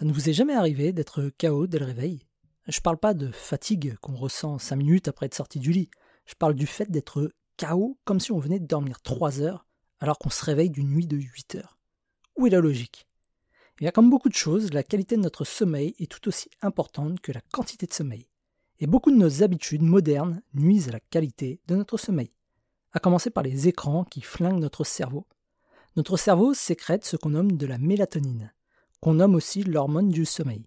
Ça ne vous est jamais arrivé d'être KO dès le réveil? Je parle pas de fatigue qu'on ressent 5 minutes après être sorti du lit. Je parle du fait d'être KO comme si on venait de dormir 3 heures alors qu'on se réveille d'une nuit de 8 heures. Où est la logique? Y a comme beaucoup de choses, la qualité de notre sommeil est tout aussi importante que la quantité de sommeil. Et beaucoup de nos habitudes modernes nuisent à la qualité de notre sommeil. À commencer par les écrans qui flinguent notre cerveau. Notre cerveau sécrète ce qu'on nomme de la mélatonine, qu'on nomme aussi l'hormone du sommeil.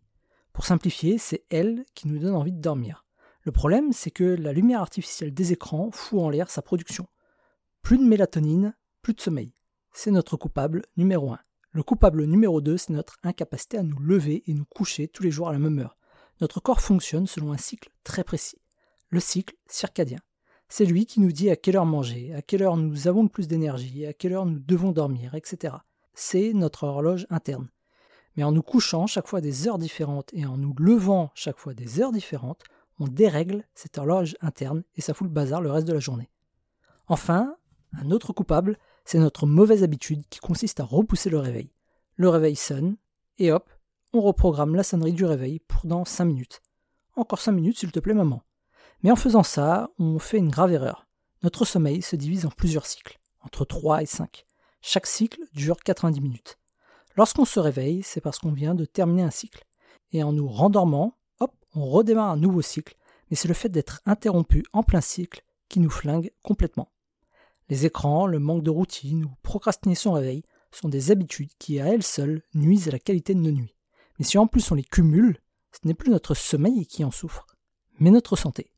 Pour simplifier, c'est elle qui nous donne envie de dormir. Le problème, c'est que la lumière artificielle des écrans fout en l'air sa production. Plus de mélatonine, plus de sommeil. C'est notre coupable numéro 1. Le coupable numéro 2, c'est notre incapacité à nous lever et nous coucher tous les jours à la même heure. Notre corps fonctionne selon un cycle très précis, le cycle circadien. C'est lui qui nous dit à quelle heure manger, à quelle heure nous avons le plus d'énergie, à quelle heure nous devons dormir, etc. C'est notre horloge interne. Mais en nous couchant chaque fois des heures différentes et en nous levant chaque fois des heures différentes, on dérègle cette horloge interne et ça fout le bazar le reste de la journée. Enfin, un autre coupable, c'est notre mauvaise habitude qui consiste à repousser le réveil. Le réveil sonne, et hop, on reprogramme la sonnerie du réveil pour dans 5 minutes. Encore 5 minutes s'il te plaît maman. Mais en faisant ça, on fait une grave erreur. Notre sommeil se divise en plusieurs cycles, entre 3 et 5. Chaque cycle dure 90 minutes. Lorsqu'on se réveille, c'est parce qu'on vient de terminer un cycle. Et en nous rendormant, hop, on redémarre un nouveau cycle, mais c'est le fait d'être interrompu en plein cycle qui nous flingue complètement. Les écrans, le manque de routine ou procrastiner son réveil sont des habitudes qui à elles seules nuisent à la qualité de nos nuits. Mais si en plus on les cumule, ce n'est plus notre sommeil qui en souffre, mais notre santé.